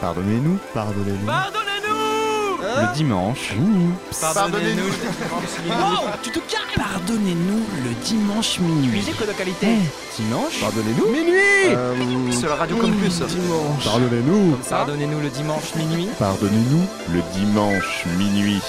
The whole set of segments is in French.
Pardonnez-nous, pardonnez-nous. Pardonnez-nous Le dimanche. Pardonnez-nous Wow, tu te calmes Pardonnez-nous le dimanche minuit. Musique de qualité Eh, dimanche Pardonnez-nous. Minuit Euh, Sur la radio Campus Dimanche. Pardonnez-nous. Pardonnez-nous le dimanche minuit Pardonnez-nous le dimanche minuit.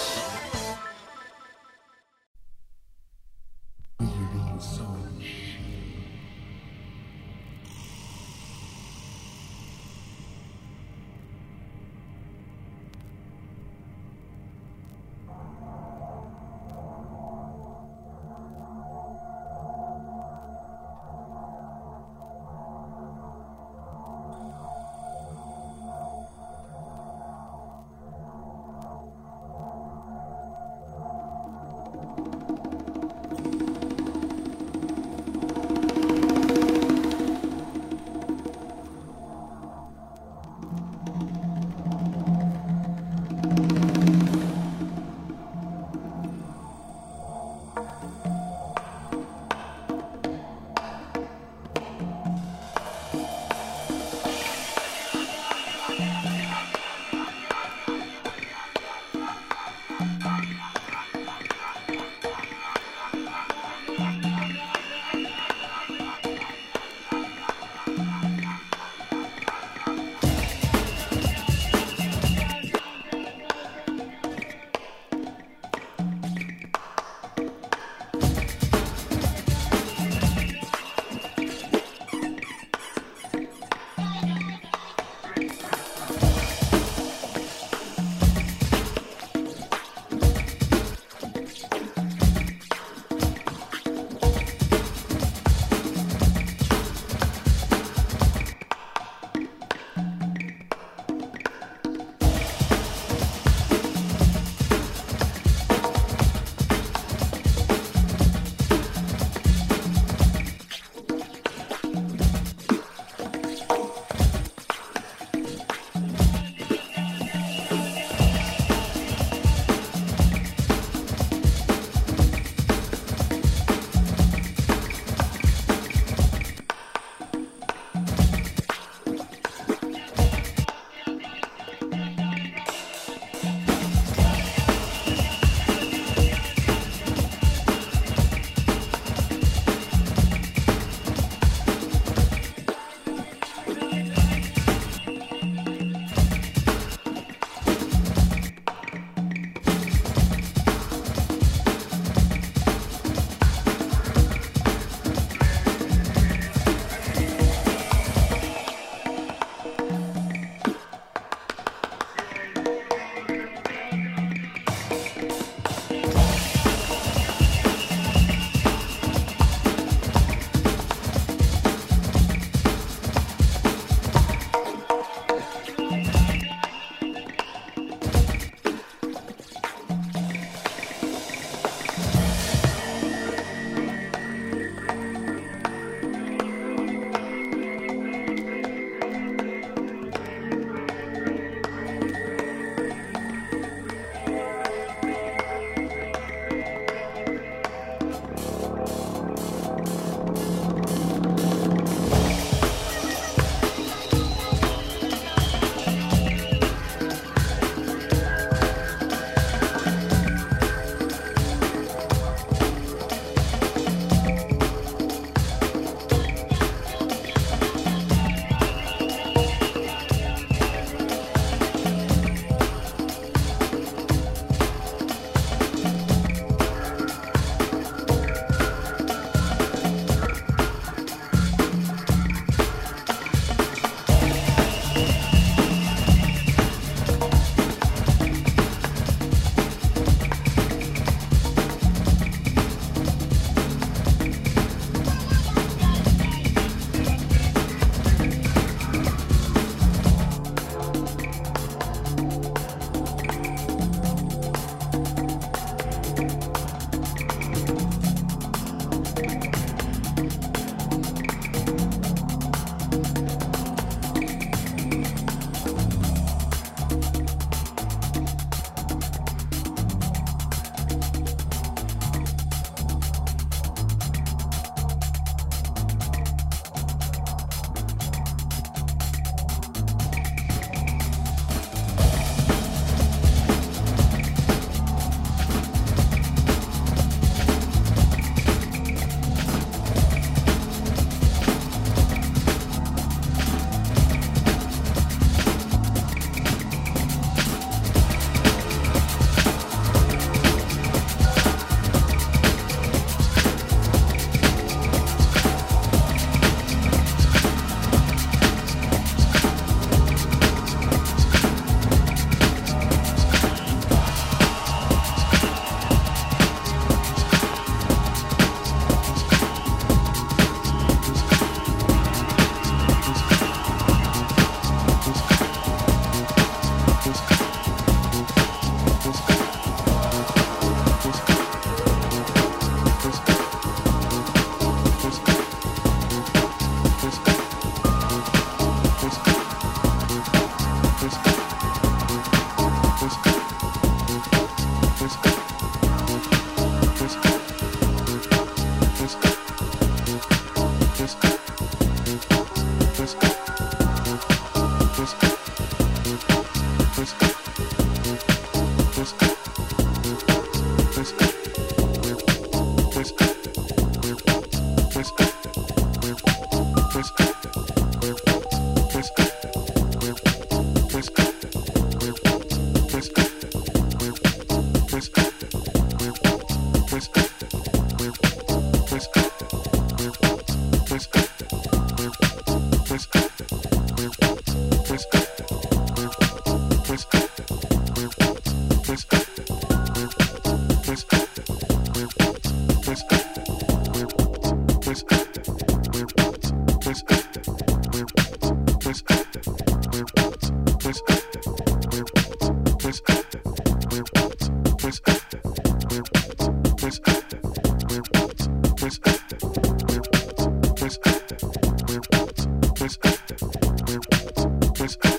always.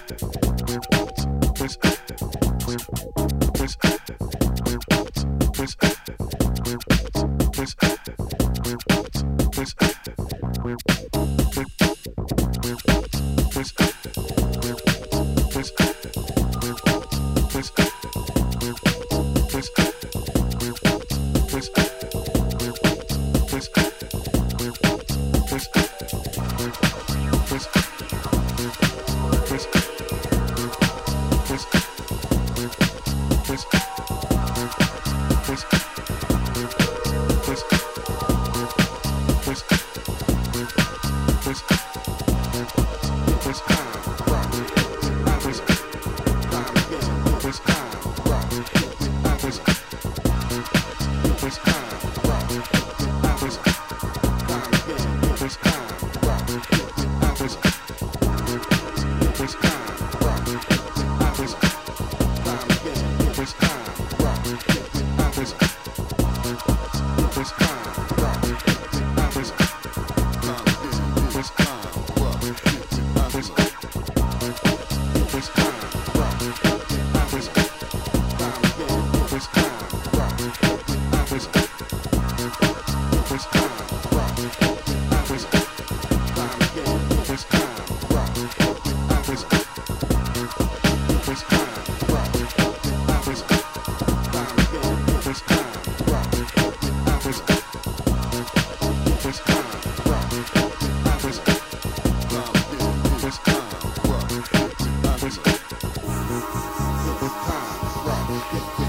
Thank you.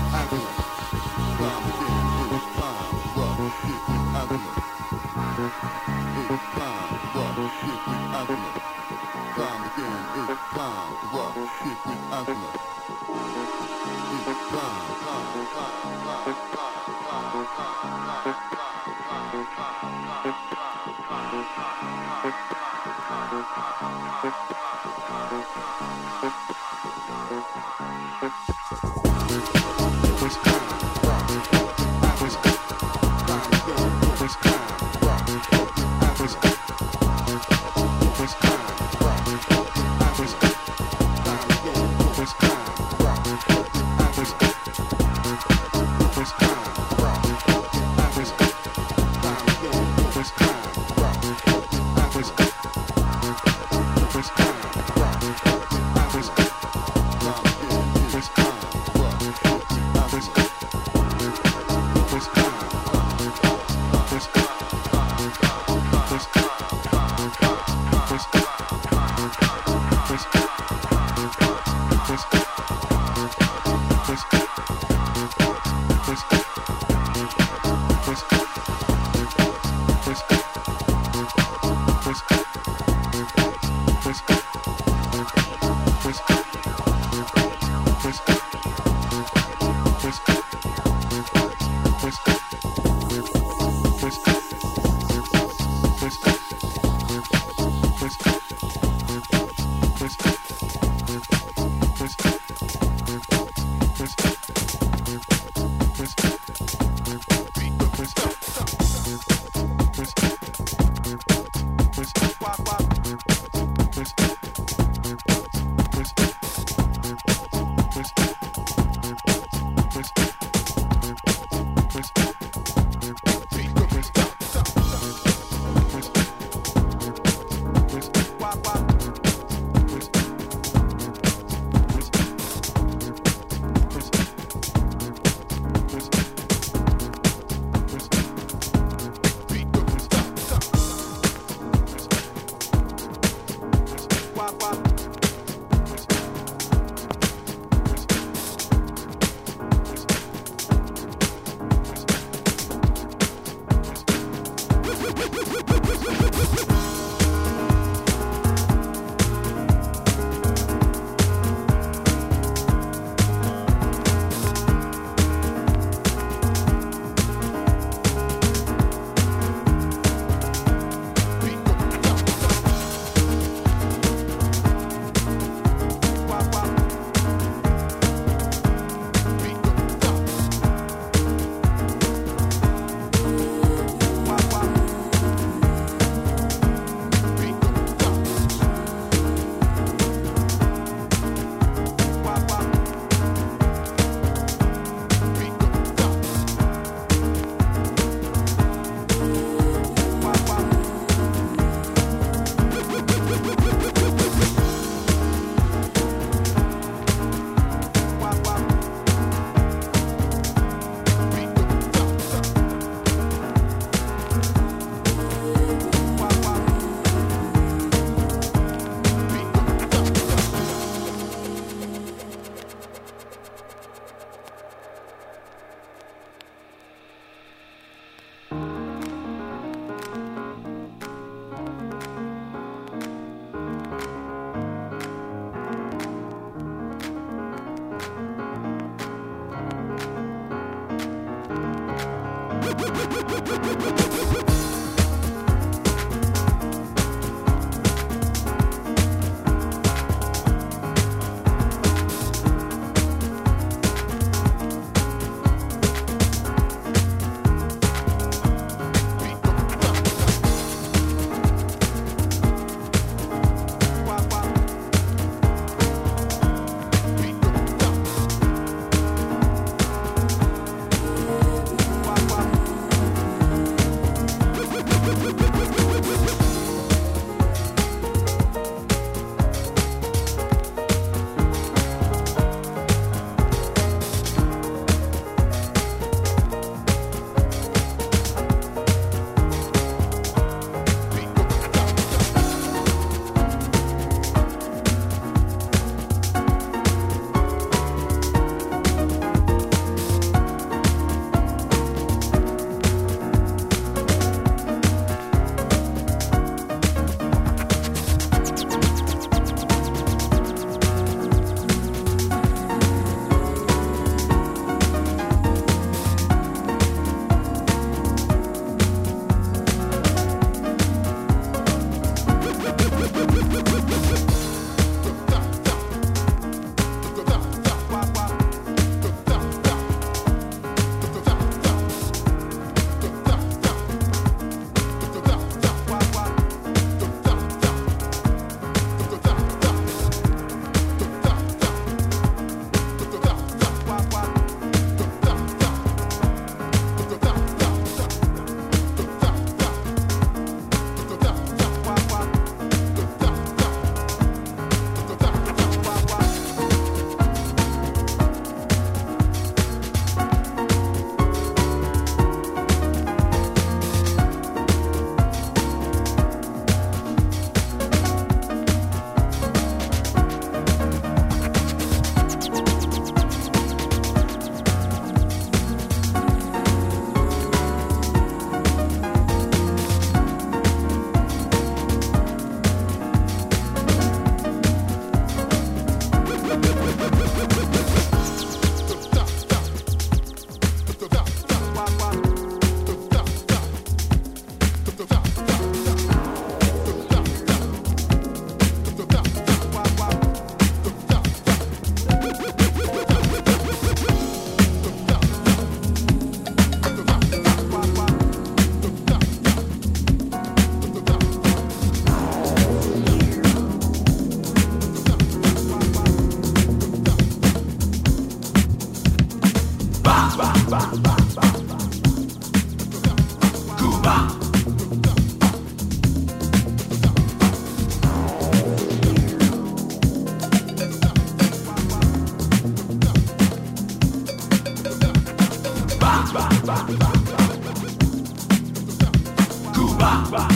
Cuba.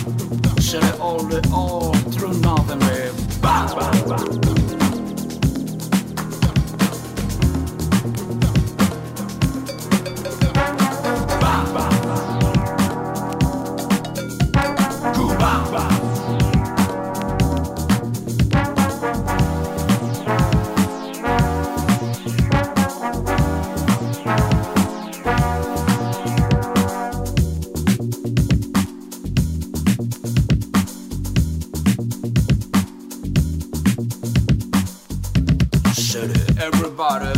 Känner aldrig av, tror naveln Cuba. ある。ル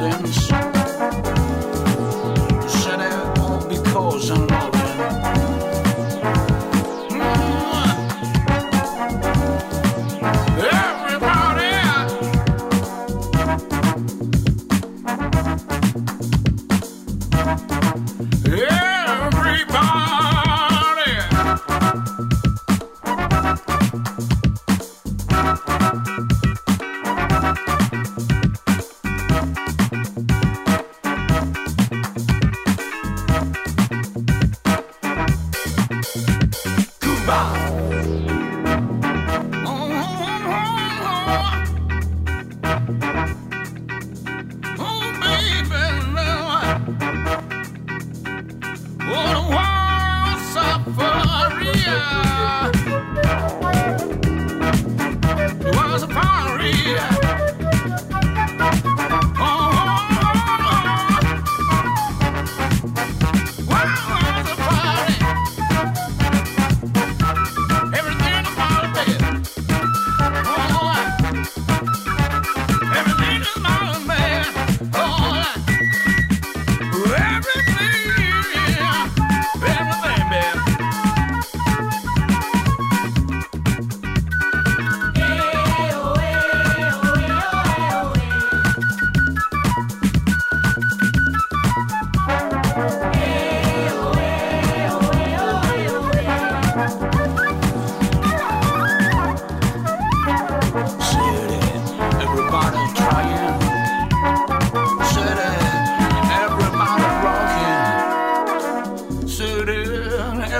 confidence.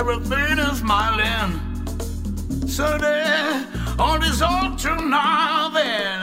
Everything is smiling. Sunday on this altar now then.